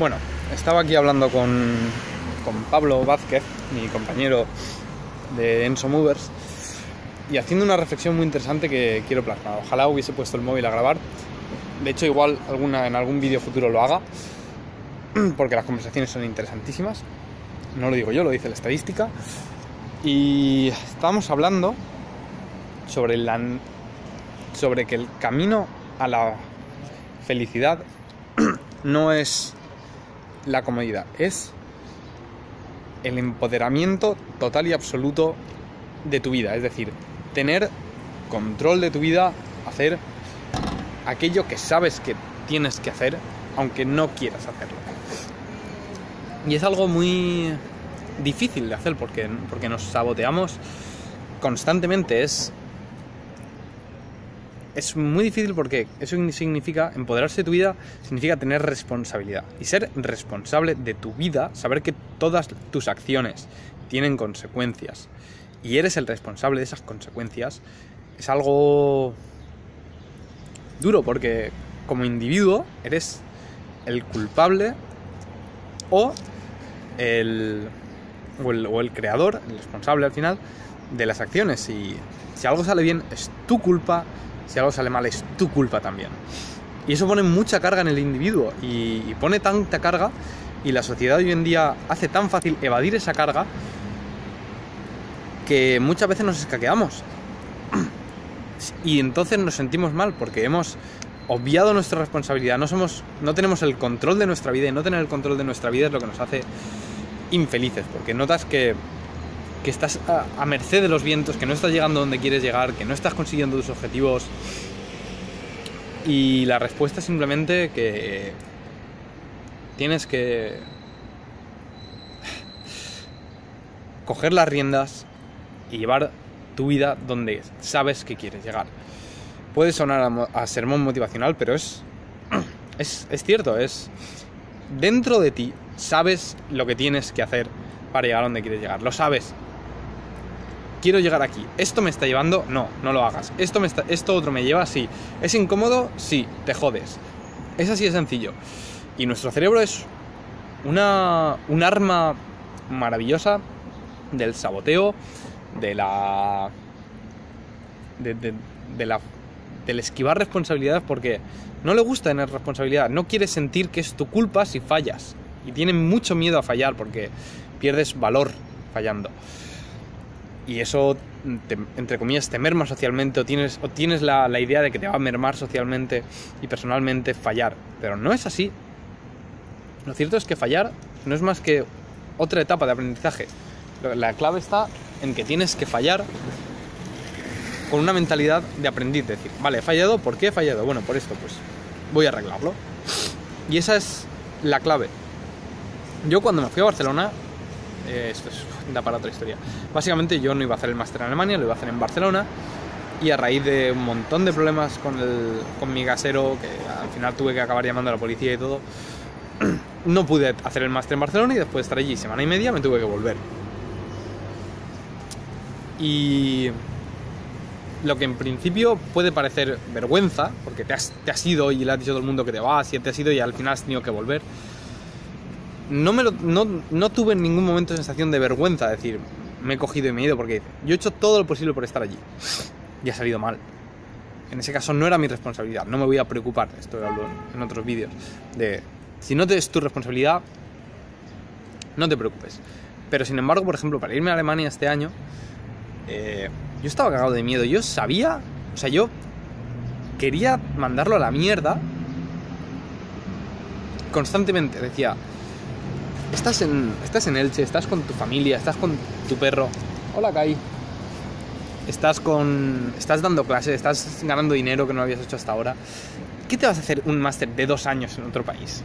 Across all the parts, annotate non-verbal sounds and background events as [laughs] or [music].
Bueno, estaba aquí hablando con, con Pablo Vázquez, mi compañero de Enso Movers, y haciendo una reflexión muy interesante que quiero plasmar. Ojalá hubiese puesto el móvil a grabar. De hecho, igual en algún vídeo futuro lo haga, [clears throat] porque las conversaciones son interesantísimas. No lo digo yo, lo dice la estadística. Y estábamos hablando sobre, sobre que el camino a la felicidad [clears throat] no es la comodidad, es el empoderamiento total y absoluto de tu vida. Es decir, tener control de tu vida, hacer aquello que sabes que tienes que hacer, aunque no quieras hacerlo. Y es algo muy difícil de hacer porque, porque nos saboteamos constantemente. Es, es muy difícil porque eso significa empoderarse de tu vida, significa tener responsabilidad. Y ser responsable de tu vida, saber que todas tus acciones tienen consecuencias y eres el responsable de esas consecuencias, es algo duro porque como individuo eres el culpable o el, o el, creador, el responsable al final, de las acciones. Y si algo sale bien es tu culpa, si algo sale mal es tu culpa también. Y eso pone mucha carga en el individuo y, pone tanta carga y la sociedad hoy en día hace tan fácil evadir esa carga que muchas veces nos escaqueamos. [clears throat] Y entonces nos sentimos mal porque hemos obviado nuestra responsabilidad, no somos no tenemos el control de nuestra vida y no tener el control de nuestra vida es lo que nos hace infelices, porque notas que, que estás a, merced de los vientos, que no estás llegando donde quieres llegar, que no estás consiguiendo tus objetivos. Y la respuesta es simplemente que tienes que [sighs] coger las riendas y llevar tu vida donde sabes que quieres llegar. Puede sonar a, a sermón motivacional, pero es, [clears throat] es, es cierto, es dentro de ti sabes lo que tienes que hacer para llegar a donde quieres llegar. Lo sabes. Quiero llegar aquí. ¿Esto me está llevando? No, no lo hagas. ¿Esto, me está, esto otro me lleva? Sí. ¿Es incómodo? Sí, te jodes. Es así de sencillo. Y nuestro cerebro es una, un arma maravillosa del saboteo, de la. de, de, de la. del esquivar responsabilidades porque no le gusta tener responsabilidad, no quiere sentir que es tu culpa si fallas. Y tiene mucho miedo a fallar porque pierdes valor fallando. Y eso, entre comillas, te merma socialmente o tienes, o tienes la, la, idea de que te va a mermar socialmente y personalmente fallar. Pero no es así. Lo cierto es que fallar no es más que otra etapa de aprendizaje. La clave está en que tienes que fallar con una mentalidad de aprendiz. De decir, vale, he fallado, ¿por qué he fallado? Bueno, por esto, pues voy a arreglarlo. Y esa es la clave. Yo cuando me fui a Barcelona, eh, esto es, [laughs] da para otra historia. Básicamente yo no iba a hacer el máster en Alemania, lo iba a hacer en Barcelona. Y a raíz de un montón de problemas con, el, con mi gasero, que al final tuve que acabar llamando a la policía y todo, [clears throat] no pude hacer el máster en Barcelona y después de estar allí semana y media me tuve que volver. Y lo que en principio puede parecer vergüenza, porque te has, te has ido y le has dicho a todo el mundo que te vas y te has ido y al final has tenido que volver. No, me lo, no, no tuve en ningún momento sensación de vergüenza, de decir, me he cogido y me he ido, porque yo he hecho todo lo posible por estar allí. Y ha salido mal. En ese caso no era mi responsabilidad, no me voy a preocupar, esto lo hablo en otros vídeos, de si no es tu responsabilidad, no te preocupes. Pero sin embargo, por ejemplo, para irme a Alemania este año, eh, yo estaba cagado de miedo. Yo sabía, o sea, yo quería mandarlo a la mierda constantemente. Decía, estás en, estás en Elche, estás con tu familia, estás con tu perro. Hola, Kai. Estás con. Estás dando clases, estás ganando dinero que no habías hecho hasta ahora. ¿Qué te vas a hacer un máster de dos años en otro país?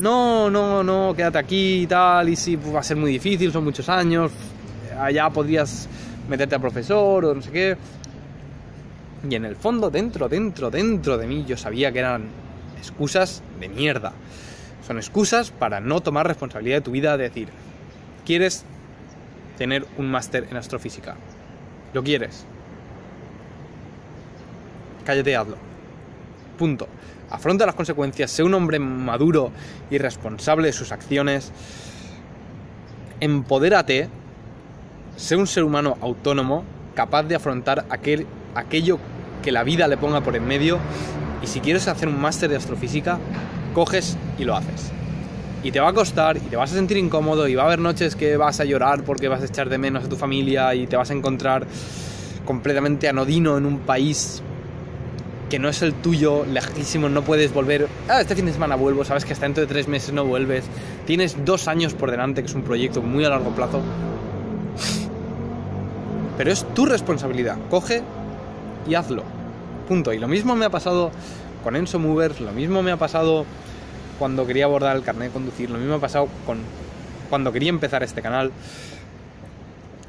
No, no, no, quédate aquí y tal, y sí, va a ser muy difícil, son muchos años. Allá podrías meterte a profesor o no sé qué. Y en el fondo, dentro, dentro, dentro de mí, yo sabía que eran excusas de mierda. Son excusas para no tomar responsabilidad de tu vida, de decir, ¿quieres tener un máster en astrofísica? ¿Lo quieres? Cállate y hazlo. Punto. Afronta las consecuencias, sé un hombre maduro y responsable de sus acciones. Empodérate, sé un ser humano autónomo, capaz de afrontar aquel, aquello que la vida le ponga por en medio. Y si quieres hacer un máster de astrofísica, coges y lo haces. Y te va a costar, y te vas a sentir incómodo, y va a haber noches que vas a llorar porque vas a echar de menos a tu familia y te vas a encontrar completamente anodino en un país que no es el tuyo, lejísimo, no puedes volver. Ah, este fin de semana vuelvo, sabes que hasta dentro de tres meses no vuelves. Tienes dos años por delante, que es un proyecto muy a largo plazo. Pero es tu responsabilidad. Coge y hazlo. Punto. Y lo mismo me ha pasado con Enso Movers, lo mismo me ha pasado cuando quería abordar el carnet de conducir, lo mismo me ha pasado con cuando quería empezar este canal.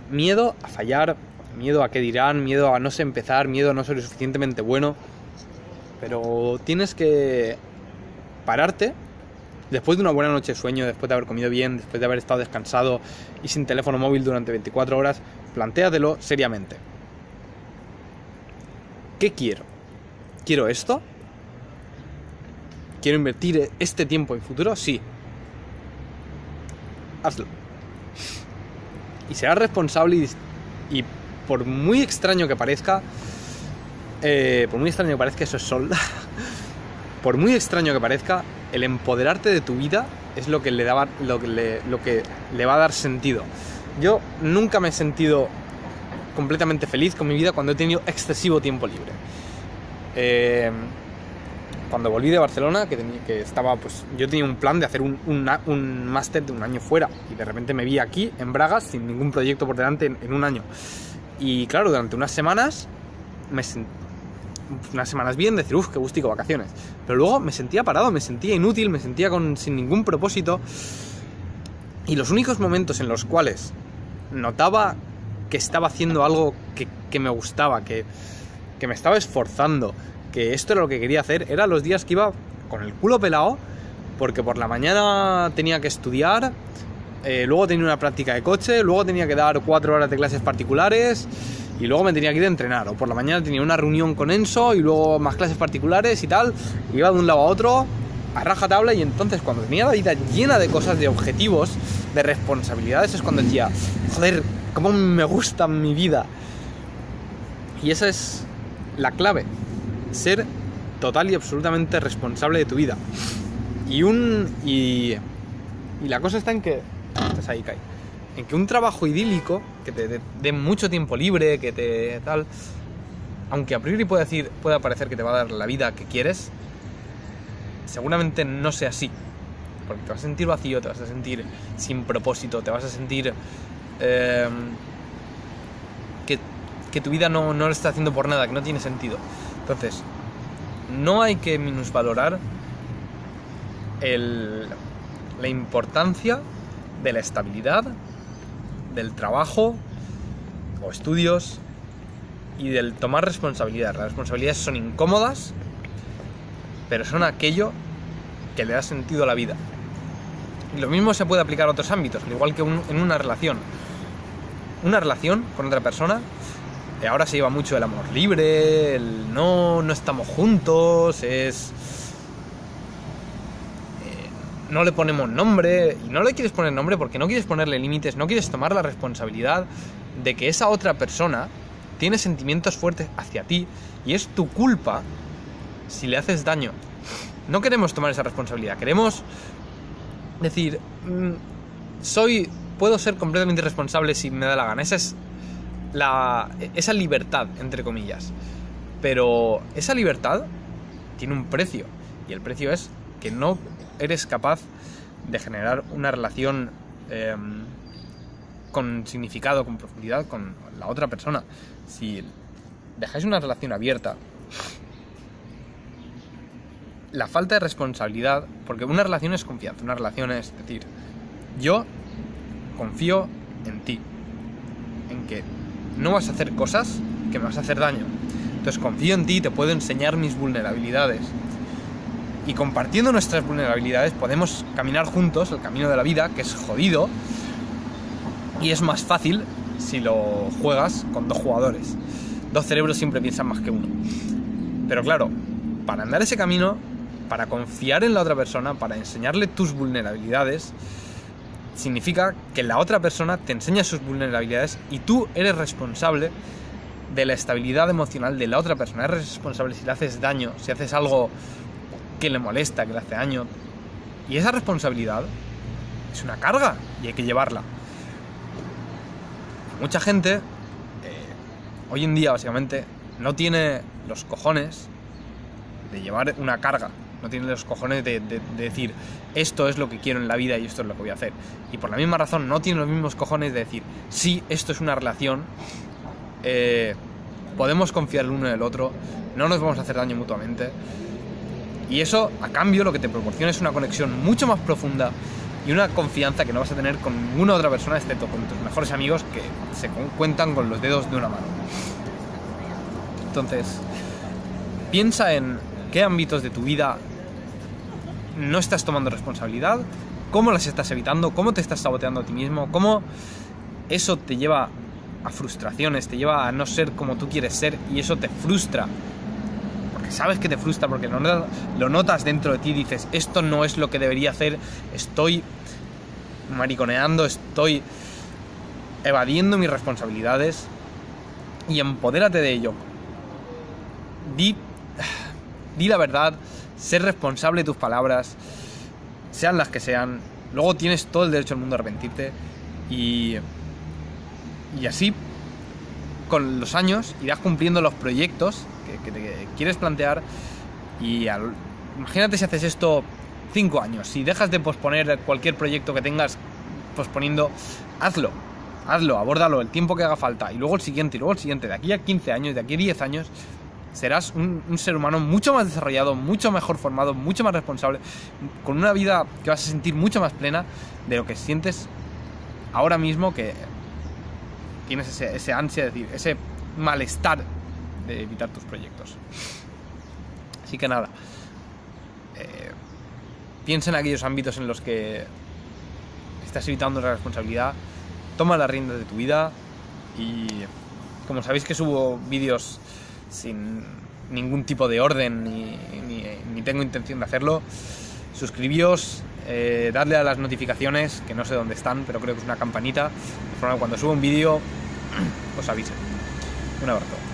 Miedo a fallar, miedo a qué dirán, miedo a no empezar, miedo a no ser suficientemente bueno. Pero tienes que pararte después de una buena noche de sueño, después de haber comido bien, después de haber estado descansado y sin teléfono móvil durante 24 horas, plantéatelo seriamente. ¿Qué quiero? ¿Quiero esto? ¿Quiero invertir este tiempo en futuro? Sí. Hazlo. Y serás responsable y, por muy extraño que parezca, eh, por muy extraño que parezca, eso es sol. [laughs] por muy extraño que parezca, el empoderarte de tu vida es lo que le, daba, lo que le, lo que le va a dar sentido. Yo nunca me he sentido completamente feliz con mi vida cuando he tenido excesivo tiempo libre. Eh, cuando volví de Barcelona, que, tenía, que estaba, pues yo tenía un plan de hacer un, un, máster de un año fuera y de repente me vi aquí en Bragas sin ningún proyecto por delante en, en un año. Y claro, durante unas semanas me sentí unas semanas bien, decir, uff, qué gustico, vacaciones. Pero luego me sentía parado, me sentía inútil, me sentía con, sin ningún propósito. Y los únicos momentos en los cuales notaba que estaba haciendo algo que, que me gustaba, que, que, me estaba esforzando, que esto era lo que quería hacer, eran los días que iba con el culo pelado, porque por la mañana tenía que estudiar, eh, luego tenía una práctica de coche, luego tenía que dar cuatro horas de clases particulares y luego me tenía que ir a entrenar. O por la mañana tenía una reunión con Enso y luego más clases particulares y tal. Iba de un lado a otro a raja tabla y entonces cuando tenía la vida llena de cosas, de objetivos, de responsabilidades, es cuando decía, joder, cómo me gusta mi vida. Y esa es la clave, ser total y absolutamente responsable de tu vida. Y un... y, y la cosa está en que... Estás ahí, Kai en que un trabajo idílico, que te dé mucho tiempo libre, que te tal, aunque a priori pueda, decir, pueda parecer que te va a dar la vida que quieres, seguramente no sea así. Porque te vas a sentir vacío, te vas a sentir sin propósito, te vas a sentir em, que, que, tu vida no, no lo está haciendo por nada, que no tiene sentido. Entonces, no hay que minusvalorar la importancia de la estabilidad del trabajo o estudios y del tomar responsabilidad. Las responsabilidades son incómodas, pero son aquello que le da sentido a la vida. Y lo mismo se puede aplicar a otros ámbitos, al igual que en una relación. Una relación con otra persona, ahora se lleva mucho el amor libre, el no, no estamos juntos, es no le ponemos nombre, y no le quieres poner nombre porque no quieres ponerle límites, no quieres tomar la responsabilidad de que esa otra persona tiene sentimientos fuertes hacia ti y es tu culpa si le haces daño. No queremos tomar esa responsabilidad, queremos decir, mm, soy, puedo ser completamente responsable si me da la gana. Esa es la, esa libertad, entre comillas. Pero esa libertad tiene un precio y el precio es que no eres capaz de generar una relación em, con significado, con profundidad con la otra persona. Si dejáis una relación abierta, la falta de responsabilidad, porque una relación es confianza, una relación es decir, yo confío en ti, en que no vas a hacer cosas que me vas a hacer daño. Entonces confío en ti y te puedo enseñar mis vulnerabilidades y compartiendo nuestras vulnerabilidades podemos caminar juntos el camino de la vida, que es jodido, y es más fácil si lo juegas con dos jugadores. Dos cerebros siempre piensan más que uno. Pero claro, para andar ese camino, para confiar en la otra persona, para enseñarle tus vulnerabilidades, significa que la otra persona te enseña sus vulnerabilidades y tú eres responsable de la estabilidad emocional de la otra persona. Eres responsable si le haces daño, si haces algo que le molesta, que le hace daño. Y esa responsabilidad es una carga y hay que llevarla. Mucha gente, eh, hoy en día básicamente, no tiene los cojones de llevar una carga. No tiene los cojones de, decir, esto es lo que quiero en la vida y esto es lo que voy a hacer. Y por la misma razón no tiene los mismos cojones de decir, sí, esto es una relación, eh, podemos confiar el uno en el otro, no nos vamos a hacer daño mutuamente. Y eso, a cambio, lo que te proporciona es una conexión mucho más profunda y una confianza que no vas a tener con ninguna otra persona, excepto con tus mejores amigos que se cuentan con los dedos de una mano. Entonces, piensa en qué ámbitos de tu vida no estás tomando responsabilidad, cómo las estás evitando, cómo te estás saboteando a ti mismo, cómo eso te lleva a frustraciones, te lleva a no ser como tú quieres ser y eso te frustra. Porque sabes que te frustra, porque lo notas dentro de ti dices, esto no es lo que debería hacer, estoy mariconeando, estoy evadiendo mis responsabilidades y empodérate de ello. Di, di la verdad, ser responsable de tus palabras, sean las que sean. Luego tienes todo el derecho del mundo a arrepentirte y, y así con los años irás cumpliendo los proyectos que, te quieres plantear y imagínate si haces esto cinco años, si dejas de posponer cualquier proyecto que tengas posponiendo, hazlo, hazlo, abórdalo el tiempo que haga falta y luego el siguiente y luego el siguiente, de aquí a 15 años, de aquí a 10 años serás un, ser humano mucho más desarrollado, mucho mejor formado, mucho más responsable, con una vida que vas a sentir mucho más plena de lo que sientes ahora mismo que tienes ese, ansia, de decir, ese malestar de evitar tus proyectos. Así que nada, eh, piensa en aquellos ámbitos en los que estás evitando la responsabilidad, toma las riendas de tu vida y como sabéis que subo vídeos sin ningún tipo de orden ni, tengo intención de hacerlo, suscribíos, eh, darle a las notificaciones, que no sé dónde están, pero creo que es una campanita, de forma que cuando subo un vídeo [clears throat] os avise. Un abrazo.